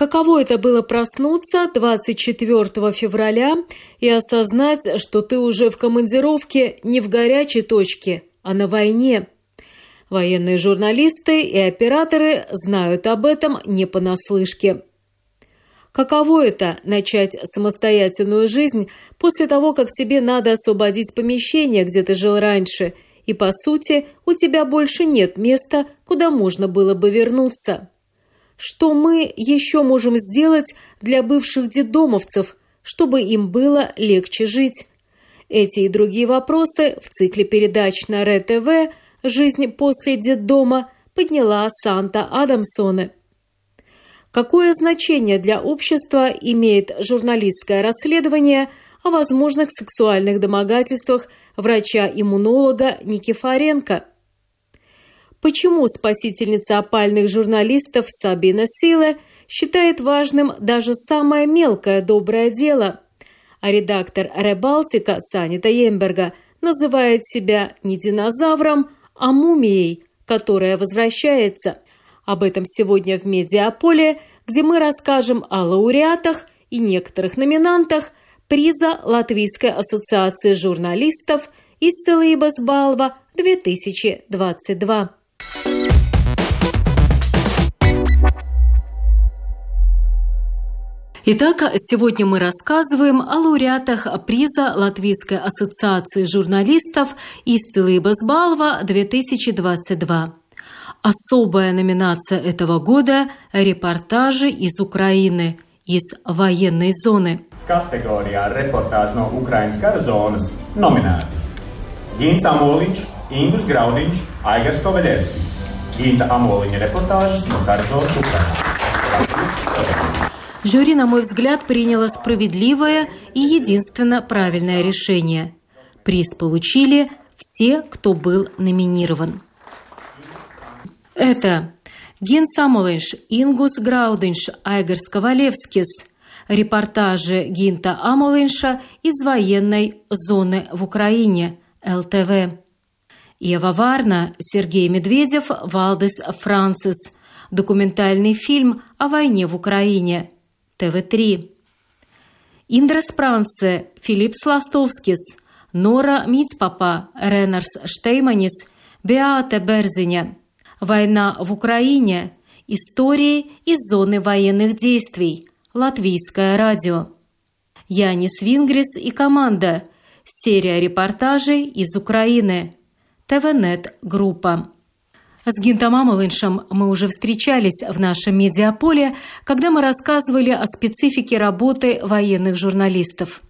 Каково это было проснуться 24 февраля и осознать, что ты уже в командировке не в горячей точке, а на войне? Военные журналисты и операторы знают об этом не понаслышке. Каково это – начать самостоятельную жизнь после того, как тебе надо освободить помещение, где ты жил раньше, и, по сути, у тебя больше нет места, куда можно было бы вернуться? Что мы еще можем сделать для бывших детдомовцев, чтобы им было легче жить? Эти и другие вопросы в цикле передач на РЕ-ТВ «Жизнь после детдома» подняла Санта Адамсоне – Какое значение для общества имеет журналистское расследование о возможных сексуальных домогательствах врача-иммунолога Никифоренко? Почему спасительница опальных журналистов Сабина Силе считает важным даже самое мелкое доброе дело, а редактор Ребалтика Санита Емберга называет себя не динозавром, а мумией, которая возвращается – об этом сегодня в «Медиаполе», где мы расскажем о лауреатах и некоторых номинантах приза Латвийской ассоциации журналистов из Целибас Балва 2022. Итак, сегодня мы рассказываем о лауреатах приза Латвийской ассоциации журналистов из Целибас Балва 2022. Особая номинация этого года – репортажи из Украины, из военной зоны. Reportāži no Ukrainas kara zonas nominēti Gins Amoliņš, Ingus Graudiņš, Aigars Kovaļevskis. Ginta Амолиņa репортажи no zonas Украины. Жюри, на мой взгляд, приняло справедливое и единственно правильное решение. Приз получили все, кто был номинирован. Это Ген Самолинш, Ингус Граудинш, Айгерс Ковалевскис. Репортажи Гинта Амолинша из военной зоны в Украине, ЛТВ. Ева Варна, Сергей Медведев, Валдес Францис. Документальный фильм о войне в Украине, ТВ-3. Индра Спранце, Филипп Сластовскис, Нора Мицпапа, Ренарс Штейманис, Беата Берзиня – Война в Украине. Истории из зоны военных действий. Латвийское радио. Янис Вингрис и команда. Серия репортажей из Украины. ТВНет группа. С Гинтом Амалыншем мы уже встречались в нашем медиаполе, когда мы рассказывали о специфике работы военных журналистов.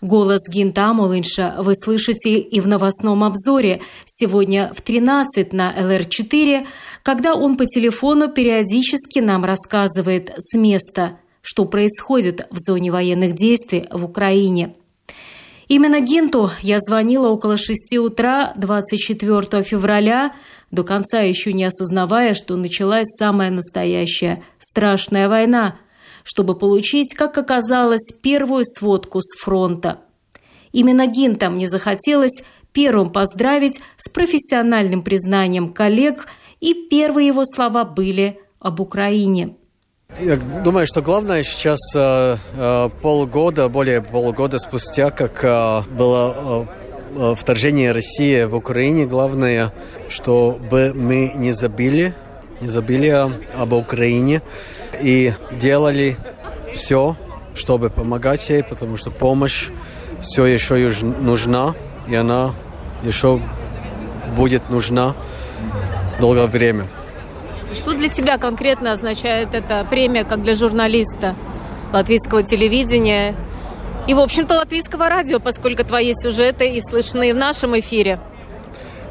Голос Гинта Амулынша вы слышите и в новостном обзоре сегодня в 13 на ЛР4, когда он по телефону периодически нам рассказывает с места, что происходит в зоне военных действий в Украине. Именно Гинту я звонила около 6 утра 24 февраля, до конца еще не осознавая, что началась самая настоящая страшная война – чтобы получить, как оказалось, первую сводку с фронта. Именно Гинтам не захотелось первым поздравить с профессиональным признанием коллег, и первые его слова были об Украине. Я думаю, что главное сейчас э, э, полгода, более полугода спустя, как э, было вторжение России в Украине, главное, чтобы мы не забили, не забили об Украине, и делали все, чтобы помогать ей, потому что помощь все еще нужна, и она еще будет нужна долгое время. Что для тебя конкретно означает эта премия, как для журналиста латвийского телевидения и, в общем-то, латвийского радио, поскольку твои сюжеты и слышны в нашем эфире?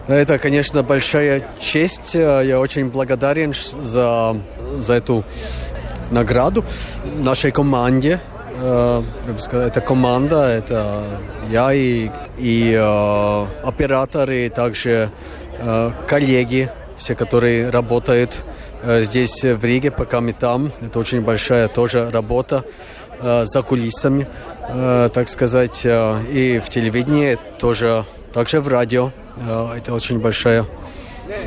Это, конечно, большая честь. Я очень благодарен за, за эту награду нашей команде, бы сказал, это команда, это я и, и операторы, также коллеги, все, которые работают здесь в Риге, пока мы там. Это очень большая тоже работа за кулисами, так сказать, и в телевидении тоже, также в радио. Это очень большая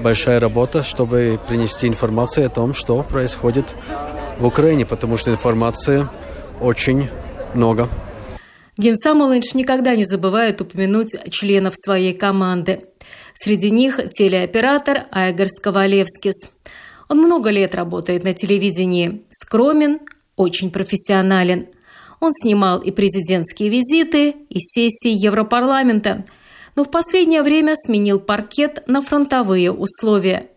большая работа, чтобы принести информацию о том, что происходит в Украине, потому что информации очень много. Ген Самолинш никогда не забывает упомянуть членов своей команды. Среди них телеоператор Айгар Сковалевскис. Он много лет работает на телевидении, скромен, очень профессионален. Он снимал и президентские визиты, и сессии Европарламента – но в последнее время сменил паркет на фронтовые условия.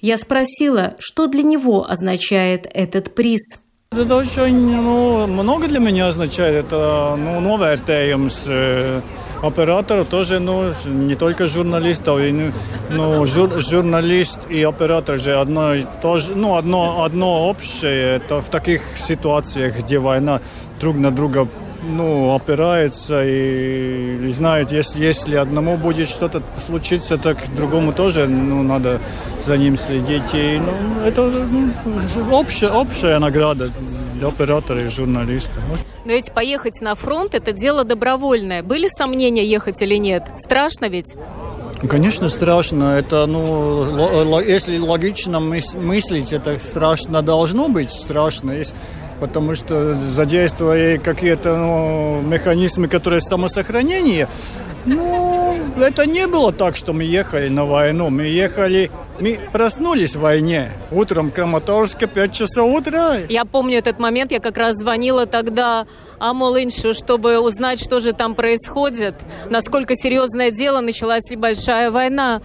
Я спросила, что для него означает этот приз. Это очень ну, много для меня означает. Это ну, нововērtējums э, оператора тоже, ну, не только журналистов, и, ну, ну жур, журналист и оператор же одно, тоже, ну, одно, одно общее. Это в таких ситуациях, где война друг на друга ну, опирается и, и знают, если, если одному будет что-то случиться, так другому тоже ну, надо за ним следить. И, ну, это ну, общая, общая награда для оператора и журналиста. Но ведь поехать на фронт – это дело добровольное. Были сомнения ехать или нет? Страшно ведь? Конечно, страшно. Это, ну, если логично мыслить, это страшно должно быть страшно. Если потому что задействуя какие-то ну, механизмы, которые самосохранения, ну, это не было так, что мы ехали на войну. Мы ехали, мы проснулись в войне. Утром Краматорске, 5 часов утра. Я помню этот момент, я как раз звонила тогда Амолиншу, чтобы узнать, что же там происходит, насколько серьезное дело, началась ли большая война.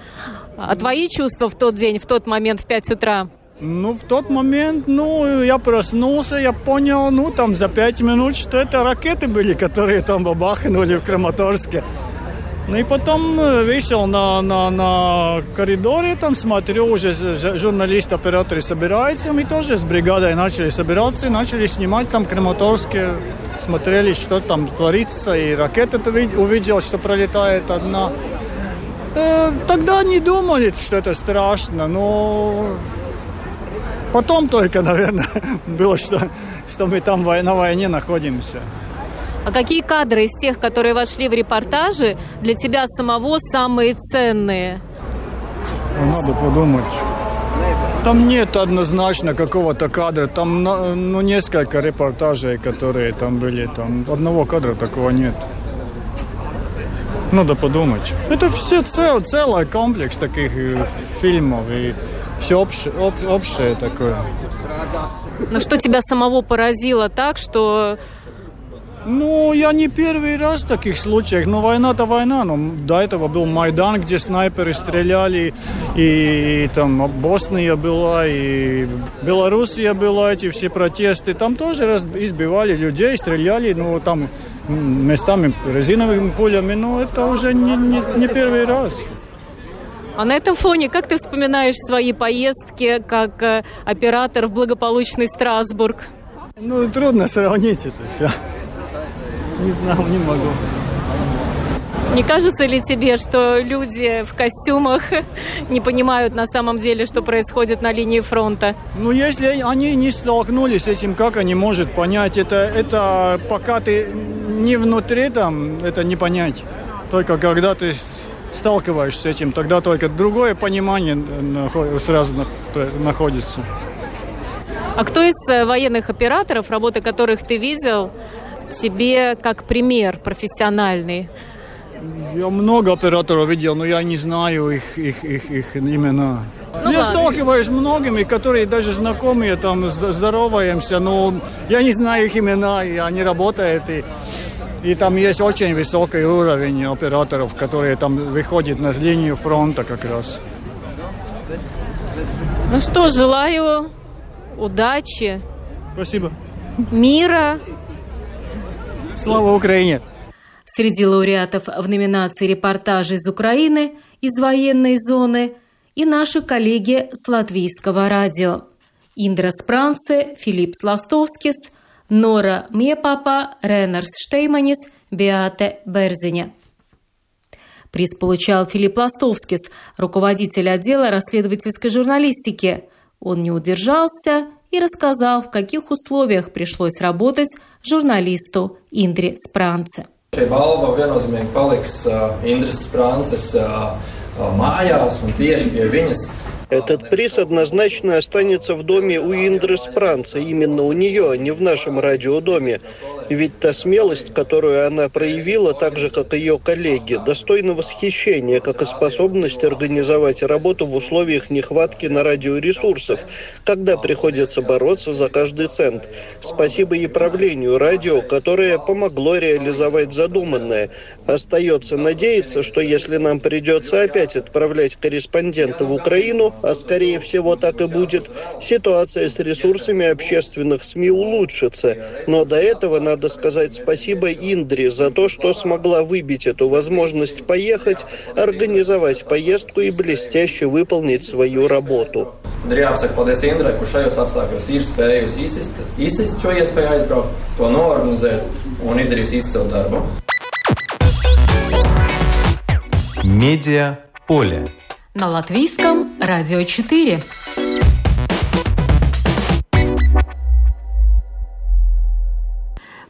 А твои чувства в тот день, в тот момент, в 5 утра? Ну, в тот момент, ну, я проснулся, я понял, ну, там за пять минут, что это ракеты были, которые там бабахнули в Краматорске. Ну и потом э, вышел на, на, на коридоре, там смотрю, уже журналисты-операторы собираются, мы тоже с бригадой начали собираться, начали снимать там Краматорске, смотрели, что там творится, и ракета увидел, что пролетает одна. Э, тогда не думали, что это страшно, но Потом только, наверное, было, что, что мы там на войне находимся. А какие кадры из тех, которые вошли в репортажи, для тебя самого самые ценные? Надо подумать. Там нет однозначно какого-то кадра. Там ну, несколько репортажей, которые там были. Там одного кадра такого нет. Надо подумать. Это все цел, целый комплекс таких э, фильмов. И все общее, об, общее такое. Ну что тебя самого поразило так, что ну, я не первый раз в таких случаях. Но война-то война. Но до этого был Майдан, где снайперы стреляли. И, и там Босния была, и Белоруссия была, эти все протесты. Там тоже раз избивали людей, стреляли. Ну, там местами резиновыми пулями. Но это уже не, не, не первый раз. А на этом фоне как ты вспоминаешь свои поездки как э, оператор в благополучный Страсбург? Ну, трудно сравнить это все. Не знаю, не могу. Не кажется ли тебе, что люди в костюмах не понимают на самом деле, что происходит на линии фронта? Ну, если они не столкнулись с этим, как они могут понять? Это, это пока ты не внутри там, это не понять. Только когда ты сталкиваешься с этим, тогда только другое понимание сразу находится. А кто из э, военных операторов, работы которых ты видел, тебе как пример профессиональный? Я много операторов видел, но я не знаю их, их, их, их имена. Ну, я ладно. сталкиваюсь с многими, которые даже знакомые, там здороваемся, но я не знаю их имена, и они работают. И и там есть очень высокий уровень операторов, которые там выходят на линию фронта как раз. Ну что, желаю удачи. Спасибо. Мира. Слава Украине! Среди лауреатов в номинации «Репортажи из Украины» из военной зоны и наши коллеги с латвийского радио. Индра Спранце, Филипп Сластовскис, Нора Мепапа, Ренарс Штейманис, Беате Берзине. Приз получал Филипп Ластовскис, руководитель отдела расследовательской журналистики. Он не удержался и рассказал, в каких условиях пришлось работать журналисту Индре Спранце. Šī balva viennozīmīgi paliks Indras Sprances mājās un tieši Этот приз однозначно останется в доме у Индры Спранца, именно у нее, а не в нашем радиодоме. Ведь та смелость, которую она проявила, так же, как ее коллеги, достойна восхищения, как и способность организовать работу в условиях нехватки на радиоресурсов, когда приходится бороться за каждый цент. Спасибо и правлению радио, которое помогло реализовать задуманное. Остается надеяться, что если нам придется опять отправлять корреспондента в Украину, а скорее всего так и будет, ситуация с ресурсами общественных СМИ улучшится. Но до этого надо сказать спасибо Индре за то, что смогла выбить эту возможность поехать, организовать поездку и блестяще выполнить свою работу. Tad ir jāpasaka paldies Indrai, kurš šajos apstākļos ir spējusi izsist, izsist šo iespēju aizbraukt, to noorganizēt un izdarījusi izcilu darbu. Медиа поле. На латвийском радио 4.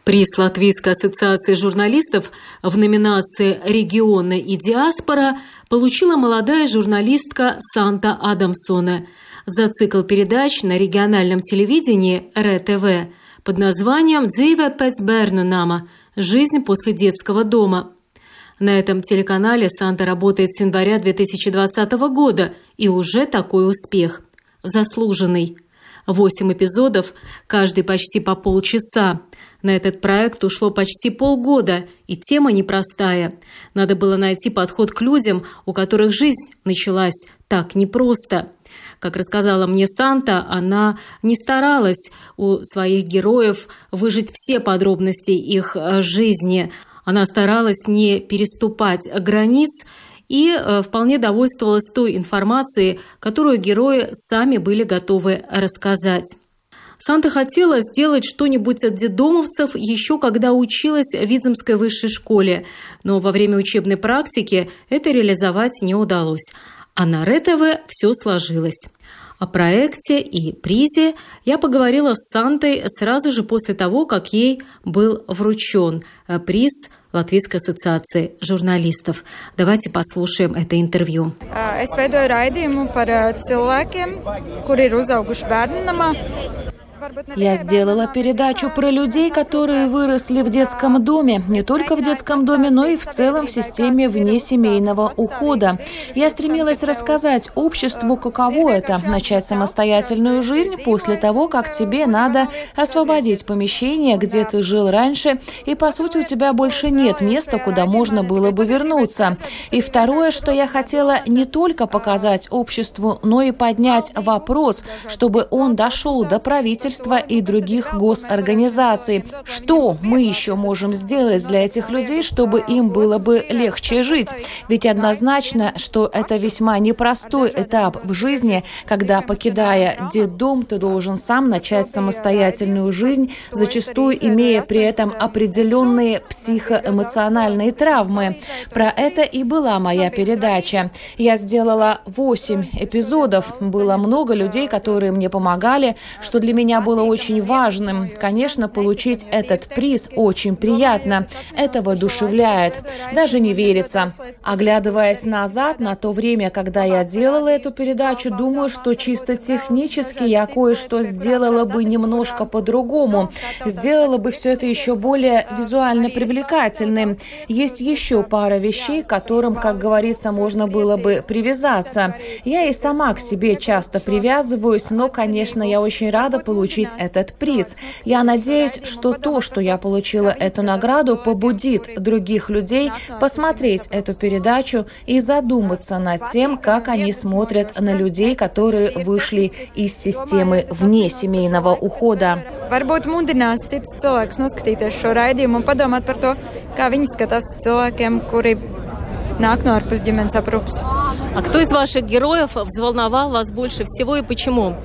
Приз Латвийской ассоциации журналистов в номинации «Регионы и диаспора» получила молодая журналистка Санта Адамсона за цикл передач на региональном телевидении РТВ под названием «Дзиве Пецберну Нама. Жизнь после детского дома». На этом телеканале Санта работает с января 2020 года, и уже такой успех. Заслуженный. Восемь эпизодов, каждый почти по полчаса. На этот проект ушло почти полгода, и тема непростая. Надо было найти подход к людям, у которых жизнь началась так непросто. Как рассказала мне Санта, она не старалась у своих героев выжить все подробности их э, жизни – она старалась не переступать границ и э, вполне довольствовалась той информацией, которую герои сами были готовы рассказать. Санта хотела сделать что-нибудь от детдомовцев еще когда училась в Видземской высшей школе, но во время учебной практики это реализовать не удалось. А на РЕТВ все сложилось. О проекте и призе я поговорила с Сантой сразу же после того, как ей был вручен э, приз Латвийской ассоциации журналистов. Давайте послушаем это интервью. Es veidoju raidījumu par cilvēkiem, kuri ir uzauguši bērnamā. Я сделала передачу про людей, которые выросли в детском доме, не только в детском доме, но и в целом в системе внесемейного ухода. Я стремилась рассказать обществу, каково это – начать самостоятельную жизнь после того, как тебе надо освободить помещение, где ты жил раньше, и, по сути, у тебя больше нет места, куда можно было бы вернуться. И второе, что я хотела не только показать обществу, но и поднять вопрос, чтобы он дошел до правительства, правительства и других госорганизаций. Что мы еще можем сделать для этих людей, чтобы им было бы легче жить? Ведь однозначно, что это весьма непростой этап в жизни, когда, покидая детдом, ты должен сам начать самостоятельную жизнь, зачастую имея при этом определенные психоэмоциональные травмы. Про это и была моя передача. Я сделала 8 эпизодов. Было много людей, которые мне помогали, что для меня было очень важным. Конечно, получить этот приз очень приятно. Это воодушевляет. Даже не верится. Оглядываясь назад на то время, когда я делала эту передачу, думаю, что чисто технически я кое-что сделала бы немножко по-другому. Сделала бы все это еще более визуально привлекательным. Есть еще пара вещей, к которым, как говорится, можно было бы привязаться. Я и сама к себе часто привязываюсь, но, конечно, я очень рада получить получить этот приз. Я надеюсь, что то, что я получила эту награду, побудит других людей посмотреть эту передачу и задуматься над тем, как они смотрят на людей, которые вышли из системы вне семейного ухода. Varbūt mudinās cits cilvēks noskatīties šo raidījumu un padomāt par to, nāk no ārpus ģimenes aprūpas. А кто из ваших героев взволновал вас больше всего и почему?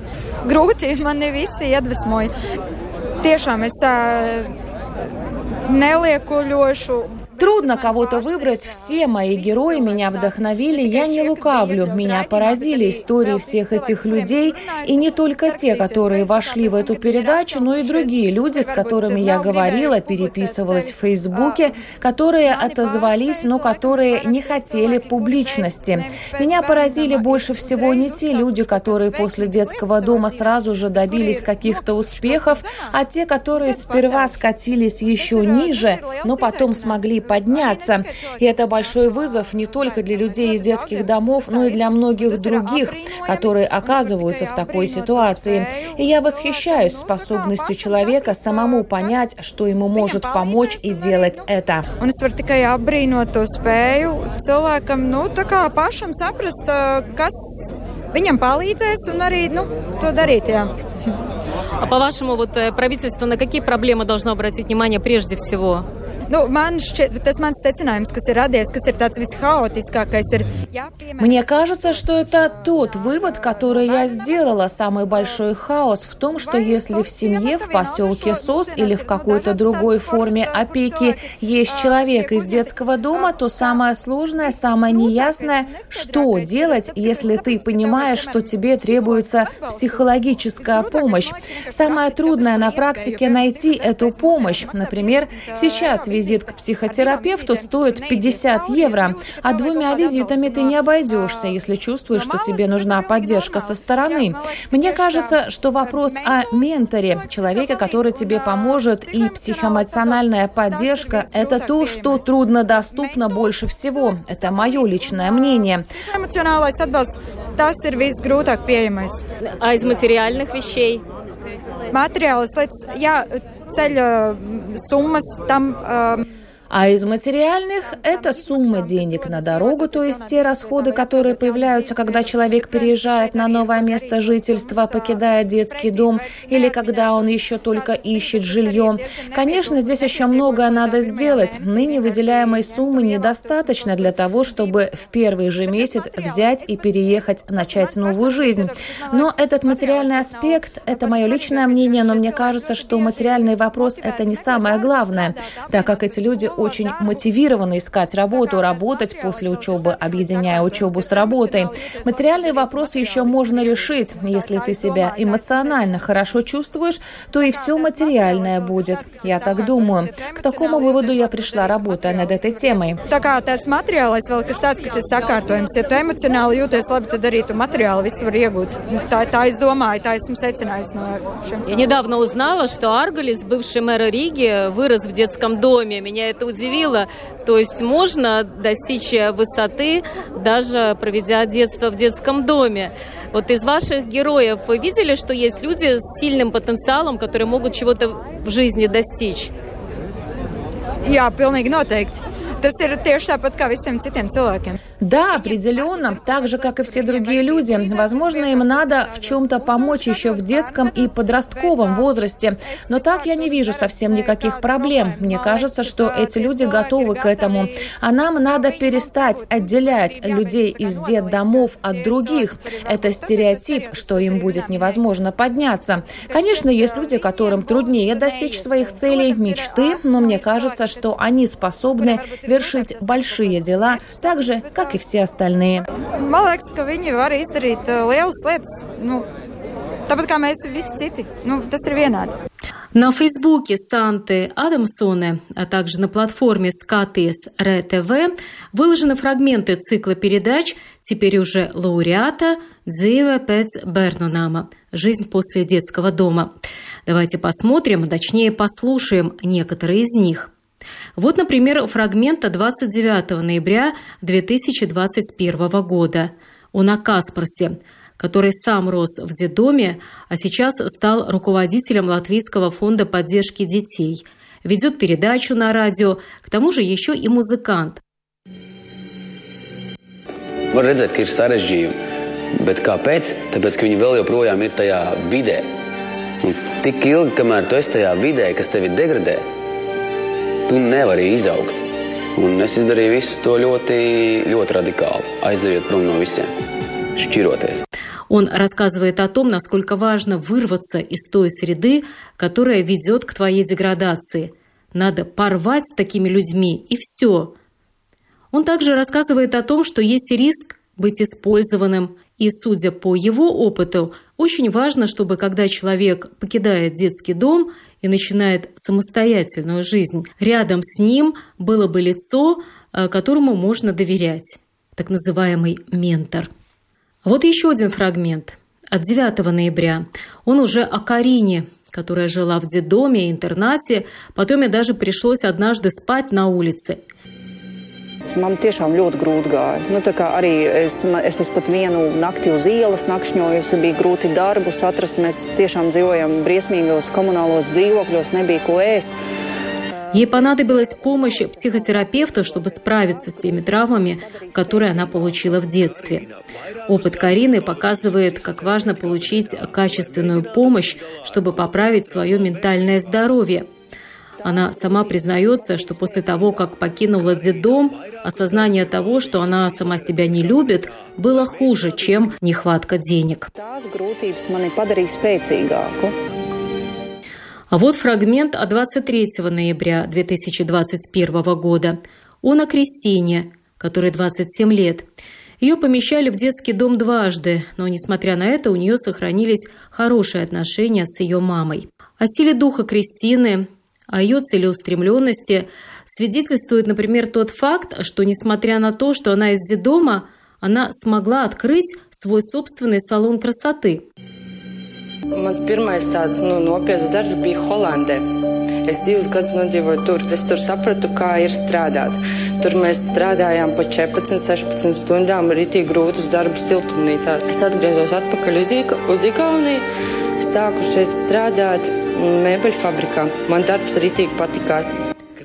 Grūti, man ne visi iedvesmoja. tiešām es neliekuļošu Трудно кого-то выбрать. Все мои герои меня вдохновили. Я не лукавлю. Меня поразили истории всех этих людей. И не только те, которые вошли в эту передачу, но и другие люди, с которыми я говорила, переписывалась в Фейсбуке, которые отозвались, но которые не хотели публичности. Меня поразили больше всего не те люди, которые после детского дома сразу же добились каких-то успехов, а те, которые сперва скатились еще ниже, но потом смогли подняться. И это большой вызов не только для людей из детских домов, но и для многих других, которые оказываются в такой ситуации. И я восхищаюсь способностью человека самому понять, что ему может помочь и делать это. Cilvēkam, nu, tā kā pašam saprast, kas viņam palīdzēs un arī, nu, to darīt, jā. А по-вашему, вот правительство на какие проблемы должно обратить внимание прежде всего? Nu, man šķiet, tas mans secinājums, kas ir radies, kas ir tāds vishaotiskākais, ir Мне кажется, что это тот вывод, который я сделала. Самый большой хаос в том, что если в семье, в поселке СОС или в какой-то другой форме опеки есть человек из детского дома, то самое сложное, самое неясное, что делать, если ты понимаешь, что тебе требуется психологическая помощь. Самое трудное на практике найти эту помощь. Например, сейчас везде визит к психотерапевту стоит 50 евро, а двумя визитами ты не обойдешься, если чувствуешь, что тебе нужна поддержка со стороны. Мне кажется, что вопрос о менторе, человеке, который тебе поможет, и психоэмоциональная поддержка – это то, что труднодоступно больше всего. Это мое личное мнение. А из материальных вещей? Lietas, jā, ceļa summas tam. Uh, А из материальных – это сумма денег на дорогу, то есть те расходы, которые появляются, когда человек переезжает на новое место жительства, покидая детский дом, или когда он еще только ищет жилье. Конечно, здесь еще многое надо сделать. Ныне выделяемой суммы недостаточно для того, чтобы в первый же месяц взять и переехать, начать новую жизнь. Но этот материальный аспект – это мое личное мнение, но мне кажется, что материальный вопрос – это не самое главное, так как эти люди очень мотивированы искать работу, работать после учебы, объединяя учебу с работой. Материальные вопросы еще можно решить. Если ты себя эмоционально хорошо чувствуешь, то и все материальное будет. Я так думаю. К такому выводу я пришла, работая над этой темой. Tā kā tas materiālais vēl kas tāds, kas ir sakārtojums, ja tu emocionāli jūties labi, tad arī tu материал visu var iegūt. Tā, tā es domāju, tā esmu secinājusi no šiem Я недавно узнала, что Аргалис, бывший мэр Риги, вырос в детском доме. Меня это удивило. То есть можно достичь высоты, даже проведя детство в детском доме. Вот из ваших героев вы видели, что есть люди с сильным потенциалом, которые могут чего-то в жизни достичь? Jā, pilnīgi noteikti. Tas ir tieši tāpat kā visiem citiem cilvēkiem. Да, определенно, так же, как и все другие люди. Возможно, им надо в чем-то помочь еще в детском и подростковом возрасте. Но так я не вижу совсем никаких проблем. Мне кажется, что эти люди готовы к этому. А нам надо перестать отделять людей из детдомов от других. Это стереотип, что им будет невозможно подняться. Конечно, есть люди, которым труднее достичь своих целей, мечты, но мне кажется, что они способны вершить большие дела так же, как как и все остальные. Man liekas, ka viņi var izdarīt lielas lietas. Nu, tāpat kā mēs visi citi. Nu, tas ir vienādi. На Фейсбуке Санты Адамсоне, а также на платформе Скатес РТВ выложены фрагменты цикла передач теперь уже лауреата Дзива Пец Бернунама «Жизнь после детского дома». Давайте посмотрим, точнее послушаем некоторые из них – вот, например, фрагмента 29 ноября 2021 года. Он о Каспарсе, который сам рос в детдоме, а сейчас стал руководителем Латвийского фонда поддержки детей. Ведет передачу на радио, к тому же еще и музыкант. Var redzēt, ka ir sarežģījumi. Bet kāpēc? Tāpēc, ka viņi vēl joprojām ir tajā vidē. Un tik ilgi, kamēr tu esi tajā tu nevari izaugt. Un es izdarīju visu to ļoti, ļoti radikāli, aizejot prom no visiem, šķiroties. Он рассказывает о том, насколько важно вырваться из той среды, которая ведет к твоей деградации. Надо порвать с такими людьми, и все. Он также рассказывает о том, что есть риск быть использованным, и, судя по его опыту, очень важно, чтобы когда человек покидает детский дом и начинает самостоятельную жизнь, рядом с ним было бы лицо, э, которому можно доверять, так называемый ментор. Вот еще один фрагмент от 9 ноября. Он уже о Карине, которая жила в детдоме и интернате. Потом ей даже пришлось однажды спать на улице. Man tiešām ļoti grūti gāja. Nu, es, es esmu pat vienu nakti uz ielas nakšņojusi, bija grūti darbus atrast. Mēs tiešām dzīvojam briesmīgos komunālos dzīvokļos, nebija ko ēst. Ей понадобилась помощь психотерапевта, чтобы справиться с теми травмами, которые она получила в детстве. Опыт Карины показывает, как важно получить качественную помощь, чтобы поправить свое ментальное здоровье. Она сама признается, что после того, как покинула детдом, осознание того, что она сама себя не любит, было хуже, чем нехватка денег. А вот фрагмент от 23 ноября 2021 года. Он о Кристине, которой 27 лет. Ее помещали в детский дом дважды, но, несмотря на это, у нее сохранились хорошие отношения с ее мамой. О силе духа Кристины, о ее целеустремленности свидетельствует, например, тот факт, что, несмотря на то, что она из детдома, она смогла открыть свой собственный салон красоты – Mans pirmais tāds nu, nopietns darbs bija Holandē. Es divus gadus nodzīvoju tur. Es tur sapratu, kā ir strādāt. Tur mēs strādājām pa 14, 16 stundām, rītīgi grūtus darbus siltumnīcās. Es atgriezos atpakaļ uz, uz Igauniju, sāku šeit strādāt mēbeļfabrikā. Man darbs rītīgi patikās.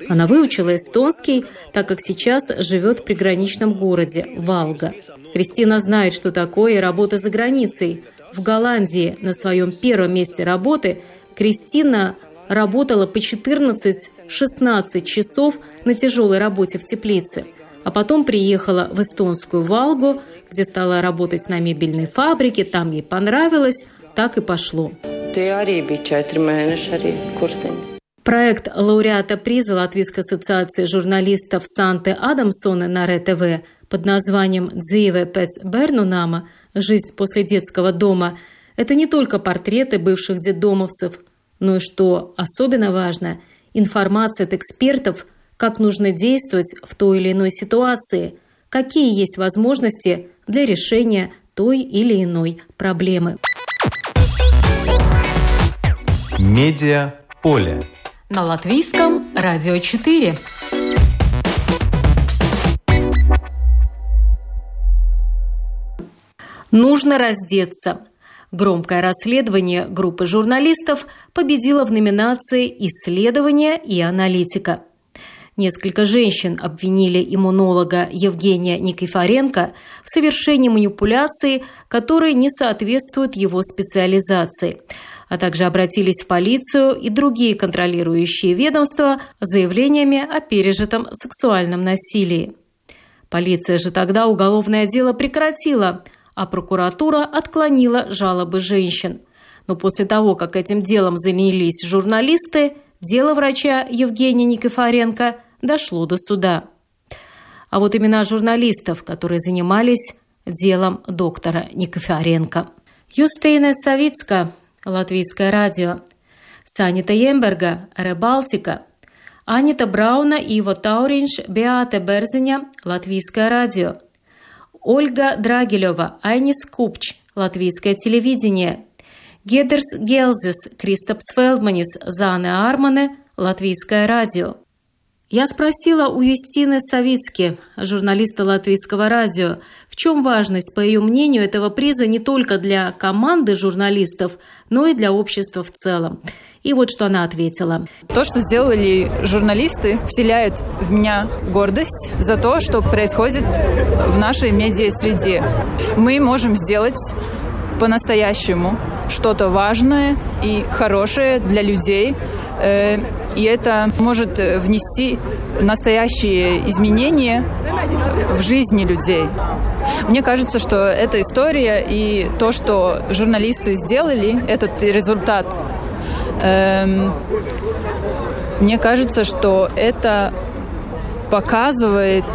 Она выучила эстонский, так как сейчас живет в приграничном городе Валга. Кристина знает, что такое работа за границей – в Голландии на своем первом месте работы Кристина работала по 14-16 часов на тяжелой работе в теплице, а потом приехала в эстонскую Валгу, где стала работать на мебельной фабрике, там ей понравилось, так и пошло. Проект лауреата приза Латвийской ассоциации журналистов Санты Адамсона на РТВ под названием «Dzīve pēc bērnunāma» «Жизнь после детского дома» – это не только портреты бывших детдомовцев, но и, что особенно важно, информация от экспертов, как нужно действовать в той или иной ситуации, какие есть возможности для решения той или иной проблемы. Медиа поле. На латвийском радио 4. Нужно раздеться. Громкое расследование группы журналистов победило в номинации «Исследование и аналитика». Несколько женщин обвинили иммунолога Евгения Никифоренко в совершении манипуляций, которые не соответствуют его специализации, а также обратились в полицию и другие контролирующие ведомства с заявлениями о пережитом сексуальном насилии. Полиция же тогда уголовное дело прекратила – а прокуратура отклонила жалобы женщин. Но после того, как этим делом занялись журналисты, дело врача Евгения Никифоренко дошло до суда. А вот имена журналистов, которые занимались делом доктора Никифоренко. Юстейна Савицка, Латвийское радио, Санита Емберга, Ребалтика, Анита Брауна, Иво Тауринш, Беата Берзиня, Латвийское радио – Ольга Драгилева, Айнис Купч, Латвийское телевидение, Гедерс Гелзис, Кристопс Фелдманис, Зане Армане, Латвийское радио. Я спросила у Юстины Савицки, журналиста Латвийского радио, в чем важность, по ее мнению, этого приза не только для команды журналистов, но и для общества в целом. И вот что она ответила. То, что сделали журналисты, вселяет в меня гордость за то, что происходит в нашей медиа-среде. Мы можем сделать по-настоящему что-то важное и хорошее для людей. Э, и это может внести настоящие изменения в жизни людей. Мне кажется, что эта история и то, что журналисты сделали, этот результат, эм, мне кажется, что это показывает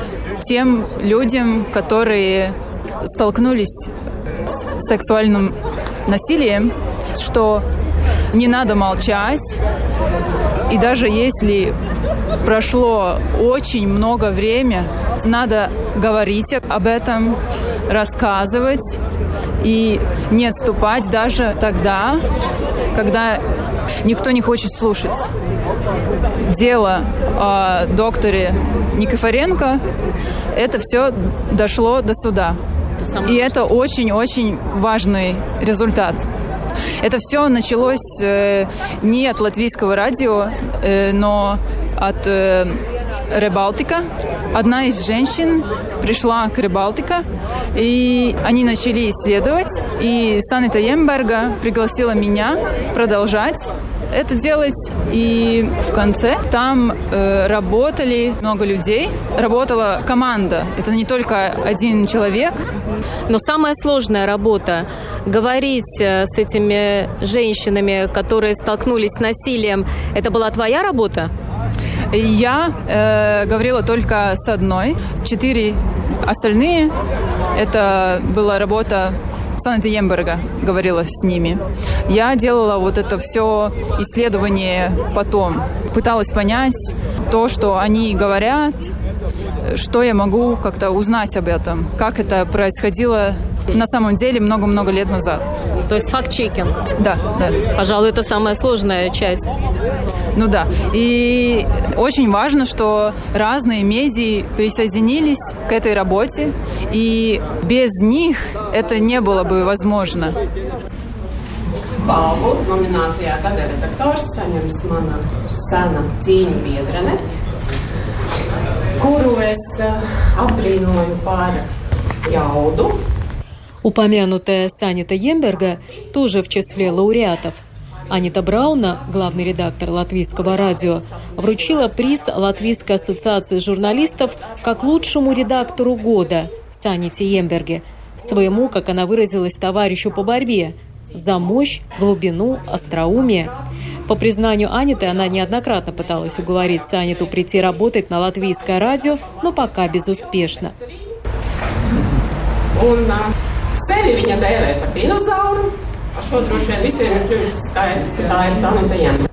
тем людям, которые столкнулись с сексуальным насилием, что не надо молчать. И даже если прошло очень много времени, надо говорить об этом, рассказывать и не отступать даже тогда, когда никто не хочет слушать. Дело о докторе Никифоренко, это все дошло до суда. И это очень-очень важный результат. Это все началось э, не от латвийского радио, э, но от э, Рыбалтика. Одна из женщин пришла к Рыбалтика, и они начали исследовать. И Санита Емберга пригласила меня продолжать это делать. И в конце там э, работали много людей, работала команда. Это не только один человек. Но самая сложная работа говорить э, с этими женщинами, которые столкнулись с насилием, это была твоя работа? Я э, говорила только с одной. Четыре остальные это была работа Санта Емберга говорила с ними. Я делала вот это все исследование потом. Пыталась понять то, что они говорят, что я могу как-то узнать об этом, как это происходило на самом деле много-много лет назад. То есть факт-чекинг? Да, да. Пожалуй, это самая сложная часть. Ну да. И очень важно, что разные медии присоединились к этой работе, и без них это не было бы возможно. Balvu nominācijā Gada redaktors saņems mana sena cīņu biedrene, kuru es apbrīnoju par jaudu, Упомянутая Санита Емберга тоже в числе лауреатов. Анита Брауна, главный редактор Латвийского радио, вручила приз Латвийской ассоциации журналистов как лучшему редактору года Саните Емберге, своему, как она выразилась, товарищу по борьбе, за мощь, глубину, остроумие. По признанию Аниты, она неоднократно пыталась уговорить Саниту прийти работать на латвийское радио, но пока безуспешно. Sevi viņa dēvē par dinozauru. Ar šo droši vien visiem ir kļuvis skaidrs, ka tā ir Sanita Jēna.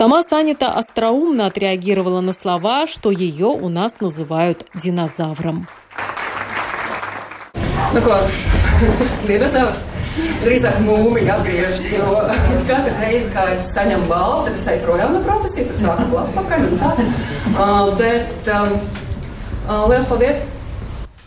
Сама Санита остроумно отреагировала на слова, что ее у нас называют динозавром. Nu, ko, dinozaurs drīzāk mūmiņa atgriežas, jo katru reizi, kā es saņemu balvu, tad es eju projām no profesijas, tad nāku atpakaļ un tā. Uh, bet um, uh, liels paldies!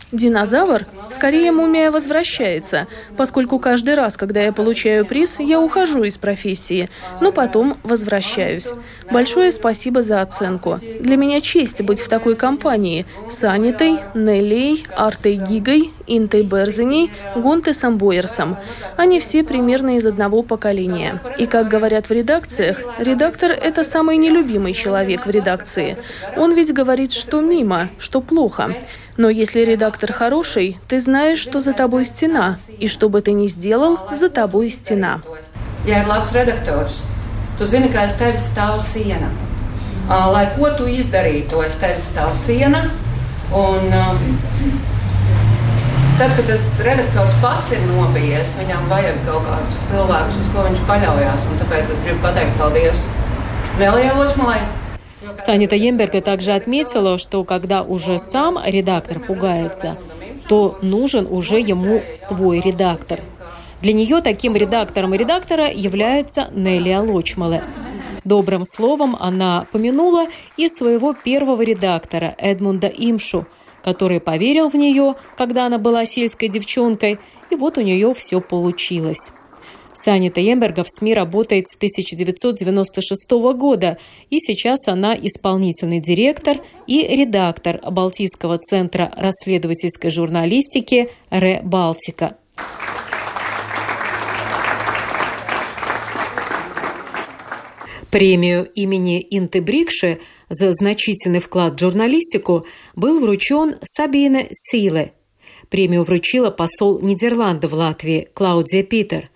Динозавр Скорее, мумия возвращается, поскольку каждый раз, когда я получаю приз, я ухожу из профессии, но потом возвращаюсь. Большое спасибо за оценку. Для меня честь быть в такой компании с Анитой, Неллей, Артой Гигой, Интой Берзиней, Гонте Самбойерсом. Они все примерно из одного поколения. И, как говорят в редакциях, редактор – это самый нелюбимый человек в редакции. Он ведь говорит, что мимо, что плохо. Но если редактор хороший, ты знаешь, что за тобой стена, и что бы ты ни сделал, за тобой стена. Ja ir labs redaktors, tu zini, ka aiz tevis stāv siena. Lai ko tu izdarītu, aiz tevis stāv siena. Un, tad, kad tas redaktors pats ir nobijies, viņam vajag kaut kādus cilvēkus, uz ko viņš paļaujas. Tāpēc es gribu pateikt paldies Nelijai Ločmalai Санита Емберга также отметила, что когда уже сам редактор пугается, то нужен уже ему свой редактор. Для нее таким редактором редактора является Нелия Лочмале. Добрым словом она помянула и своего первого редактора Эдмунда Имшу, который поверил в нее, когда она была сельской девчонкой, и вот у нее все получилось. Санита Таемберга в СМИ работает с 1996 года, и сейчас она исполнительный директор и редактор Балтийского центра расследовательской журналистики «Ре Балтика». Премию имени Инты Брикши за значительный вклад в журналистику был вручен Сабина Силе. Премию вручила посол Нидерландов в Латвии Клаудия Питер.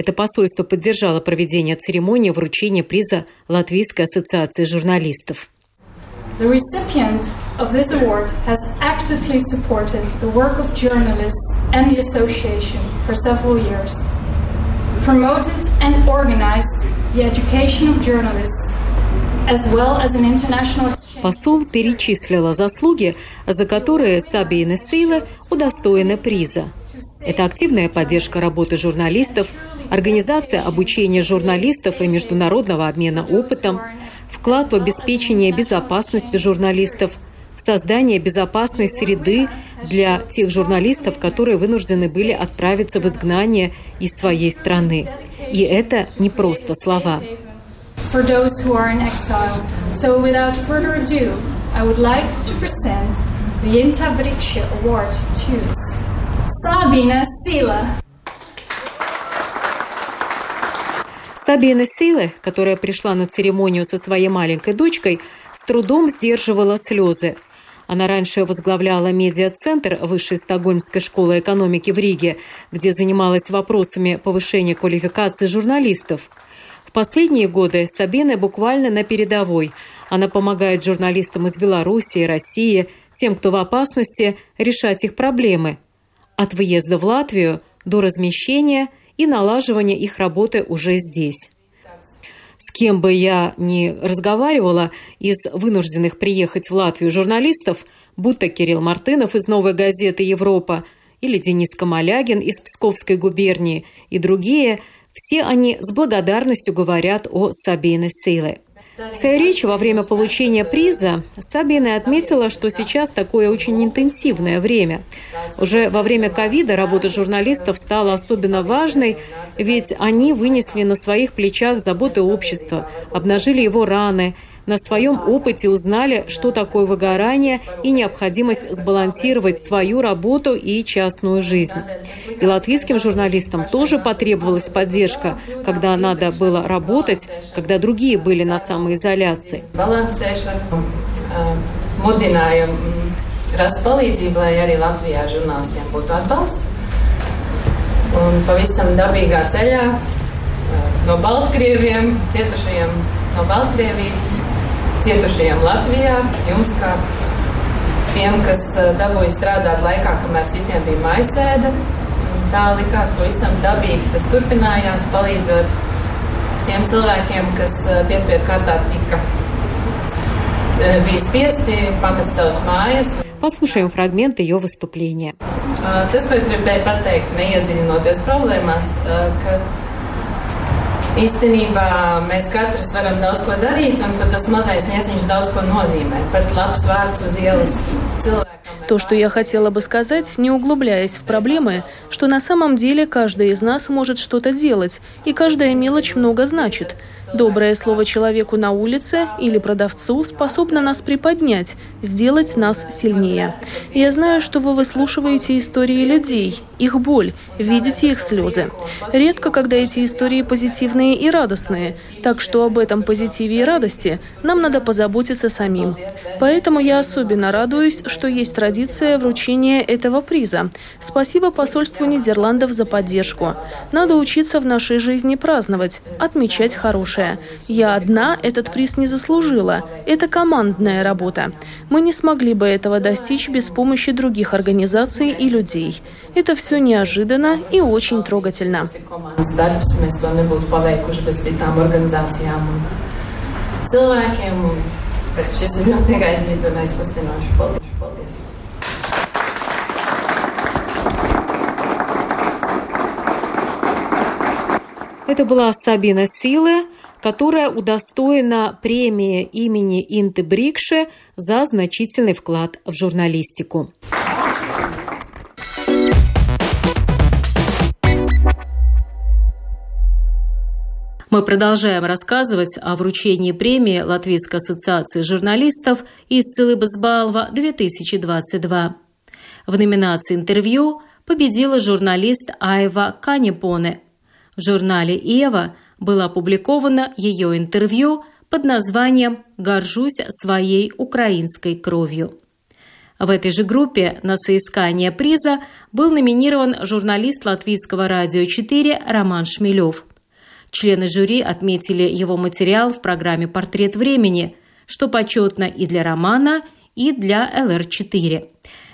Это посольство поддержало проведение церемонии вручения приза Латвийской ассоциации журналистов. The recipient of this award has actively supported the work of journalists and the association for several years, promoted and organized the education of journalists, as well as an international Посол перечислила заслуги, за которые Сабина Сейла удостоена приза. Это активная поддержка работы журналистов, организация обучения журналистов и международного обмена опытом, вклад в обеспечение безопасности журналистов, в создание безопасной среды для тех журналистов, которые вынуждены были отправиться в изгнание из своей страны. И это не просто слова. Sabina Sila. Сабина Силы, которая пришла на церемонию со своей маленькой дочкой, с трудом сдерживала слезы. Она раньше возглавляла медиа-центр Высшей Стокгольмской школы экономики в Риге, где занималась вопросами повышения квалификации журналистов. В последние годы Сабина буквально на передовой. Она помогает журналистам из Белоруссии, России, тем, кто в опасности, решать их проблемы. От выезда в Латвию до размещения – и налаживания их работы уже здесь. С кем бы я ни разговаривала из вынужденных приехать в Латвию журналистов, будто Кирилл Мартынов из «Новой газеты Европа» или Денис Камалягин из Псковской губернии и другие, все они с благодарностью говорят о Сабине Сейле. В своей речи во время получения приза Сабина отметила, что сейчас такое очень интенсивное время. Уже во время ковида работа журналистов стала особенно важной, ведь они вынесли на своих плечах заботы общества, обнажили его раны – на своем опыте узнали, что такое выгорание и необходимость сбалансировать свою работу и частную жизнь. И латвийским журналистам тоже потребовалась поддержка, когда надо было работать, когда другие были на самоизоляции. rast palīdzību, lai arī Latvijā žurnālistiem būtu atbalsts. Un pavisam dabīgā ceļā no Baltkrieviem, cietušajiem no Baltkrievijas, cietušajiem Latvijā, jums kā tiem, kas eh, dabūja strādāt laikā, kamēr citiem bija maisēde. Tā likās pavisam dabīgi. Tas turpinājās, palīdzot tiem cilvēkiem, kas eh, piespiedu kārtā tika eh, bija spiesti pamest savas mājas. Послушаем фрагмент ее выступления. Tas, ko es gribēju pateikt, neiedziļinoties problēmās, ka Īstenībā mēs katrs varam daudz ko darīt, un pat tas mazais nieciņš daudz ko nozīmē. Pat labs vārds uz ielas cilvēkam. То, что я хотела бы сказать, не углубляясь в проблемы, что на самом деле каждый из нас может что-то делать, и каждая мелочь много значит – Доброе слово человеку на улице или продавцу способно нас приподнять, сделать нас сильнее. Я знаю, что вы выслушиваете истории людей, их боль, видите их слезы. Редко, когда эти истории позитивные и радостные, так что об этом позитиве и радости нам надо позаботиться самим. Поэтому я особенно радуюсь, что есть традиция вручения этого приза. Спасибо посольству Нидерландов за поддержку. Надо учиться в нашей жизни праздновать, отмечать хорошее хорошее. Я одна этот приз не заслужила. Это командная работа. Мы не смогли бы этого достичь без помощи других организаций и людей. Это все неожиданно и очень трогательно. Это была Сабина Силы, которая удостоена премии имени Инты Брикше за значительный вклад в журналистику. Мы продолжаем рассказывать о вручении премии Латвийской ассоциации журналистов из Целыбасбалва 2022. В номинации «Интервью» победила журналист Айва Канепоне. В журнале «Ева» было опубликовано ее интервью под названием «Горжусь своей украинской кровью». В этой же группе на соискание приза был номинирован журналист Латвийского радио 4 Роман Шмелев. Члены жюри отметили его материал в программе «Портрет времени», что почетно и для Романа, и для ЛР-4.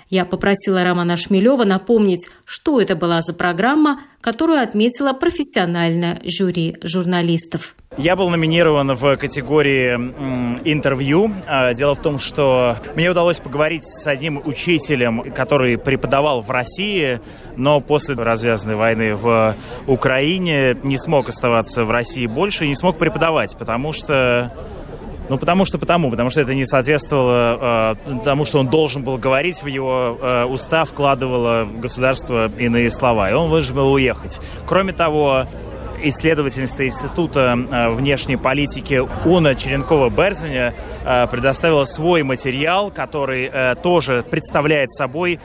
Я попросила Романа Шмелева напомнить, что это была за программа, которую отметила профессиональное жюри журналистов. Я был номинирован в категории интервью. А, дело в том, что мне удалось поговорить с одним учителем, который преподавал в России, но после развязанной войны в Украине не смог оставаться в России больше и не смог преподавать, потому что ну, потому что потому, потому что это не соответствовало э, тому, что он должен был говорить, в его э, уста вкладывало государство иные слова, и он вынужден был уехать. Кроме того, исследовательница Института э, внешней политики Уна Черенкова-Берзиня предоставила свой материал, который тоже представляет собой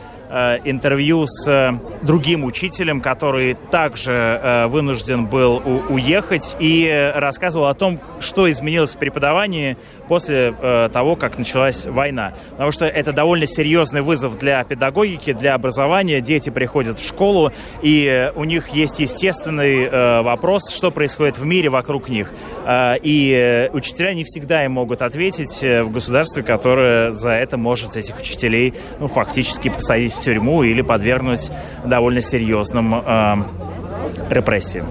интервью с э, другим учителем, который также э, вынужден был уехать и рассказывал о том, что изменилось в преподавании после того, как началась война. Потому что это довольно серьезный вызов для педагогики, для образования. Дети приходят в школу, и у них есть естественный вопрос, что происходит в мире вокруг них. И учителя не всегда им могут ответить в государстве, которое за это может этих учителей ну, фактически посадить в тюрьму или подвергнуть довольно серьезным э, репрессиям.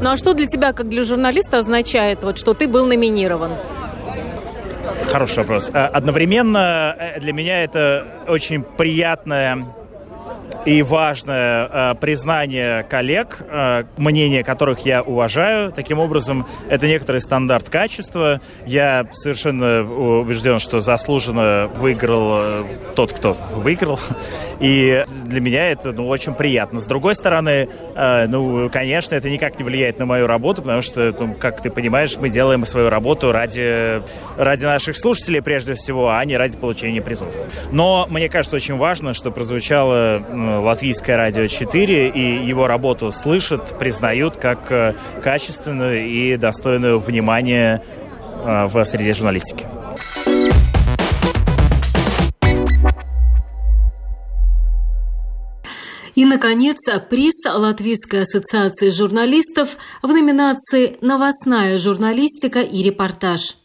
Ну а что для тебя, как для журналиста, означает, вот, что ты был номинирован? Хороший вопрос. Э, одновременно э, для меня это очень приятная и важное э, признание коллег, э, мнение которых я уважаю. Таким образом, это некоторый стандарт качества. Я совершенно убежден, что заслуженно выиграл э, тот, кто выиграл. И для меня это ну, очень приятно. С другой стороны, э, ну, конечно, это никак не влияет на мою работу, потому что, ну, как ты понимаешь, мы делаем свою работу ради, ради наших слушателей прежде всего, а не ради получения призов. Но мне кажется очень важно, что прозвучало Латвийское радио 4, и его работу слышат, признают как э, качественную и достойную внимания э, в среде журналистики. И, наконец, приз Латвийской ассоциации журналистов в номинации «Новостная журналистика и репортаж».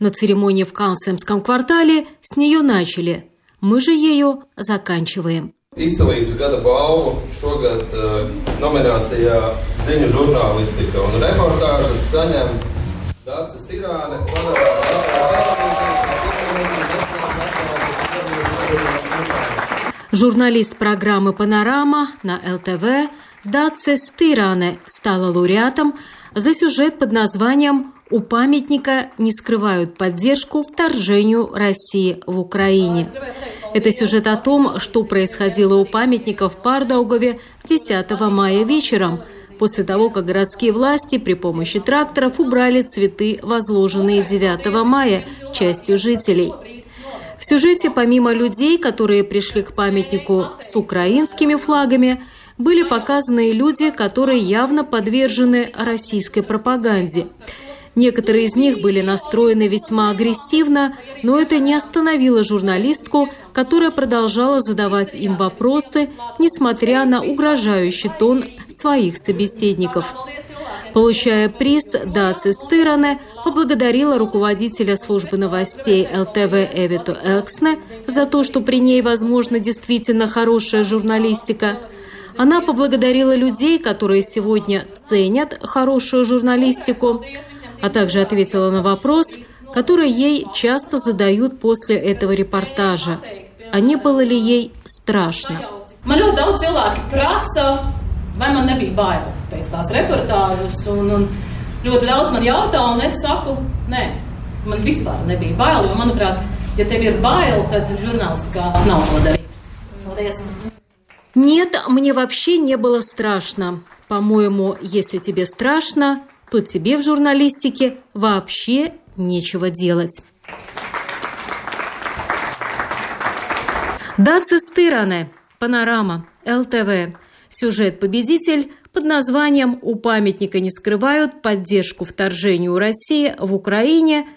На церемонии в Кансемском квартале с нее начали. Мы же ее заканчиваем. Izcelības gada balvu šogad uh, nominācijā ziņu žurnālistika un reportāžas saņem Dācis Tirāne, Журналист программы «Панорама» на ЛТВ Дацис Тиране стала лауреатом за сюжет под названием «У памятника не скрывают поддержку вторжению России в Украине». Это сюжет о том, что происходило у памятника в Пардаугове 10 мая вечером, после того, как городские власти при помощи тракторов убрали цветы, возложенные 9 мая частью жителей. В сюжете помимо людей, которые пришли к памятнику с украинскими флагами, были показаны люди, которые явно подвержены российской пропаганде. Некоторые из них были настроены весьма агрессивно, но это не остановило журналистку, которая продолжала задавать им вопросы, несмотря на угрожающий тон своих собеседников. Получая приз, Даци Стыране поблагодарила руководителя службы новостей ЛТВ Эвиту Элксне за то, что при ней возможно действительно хорошая журналистика. Она поблагодарила людей, которые сегодня ценят хорошую журналистику, а также ответила на вопрос, который ей часто задают после этого репортажа. А не было ли ей страшно? Ļoti daudz man jautā, un es saku, nē, man vispār nebija bail. Jo, manuprāt, ja tev ir bail, tad žurnālistikā nav ko darīt. Paldies! Нет, мне вообще не было страшно. По-моему, если тебе страшно, то тебе в журналистике вообще нечего делать. Даци Стыране, Панорама, ЛТВ. Сюжет «Победитель» под названием «У памятника не скрывают поддержку вторжению России в Украине».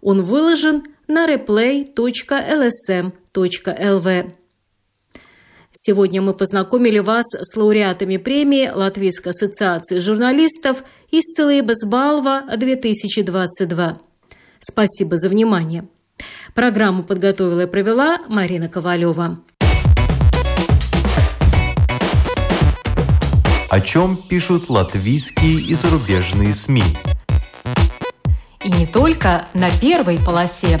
Он выложен на replay.lsm.lv. Сегодня мы познакомили вас с лауреатами премии Латвийской ассоциации журналистов из Балва 2022. Спасибо за внимание. Программу подготовила и провела Марина Ковалева. О чем пишут латвийские и зарубежные СМИ? И не только на первой полосе.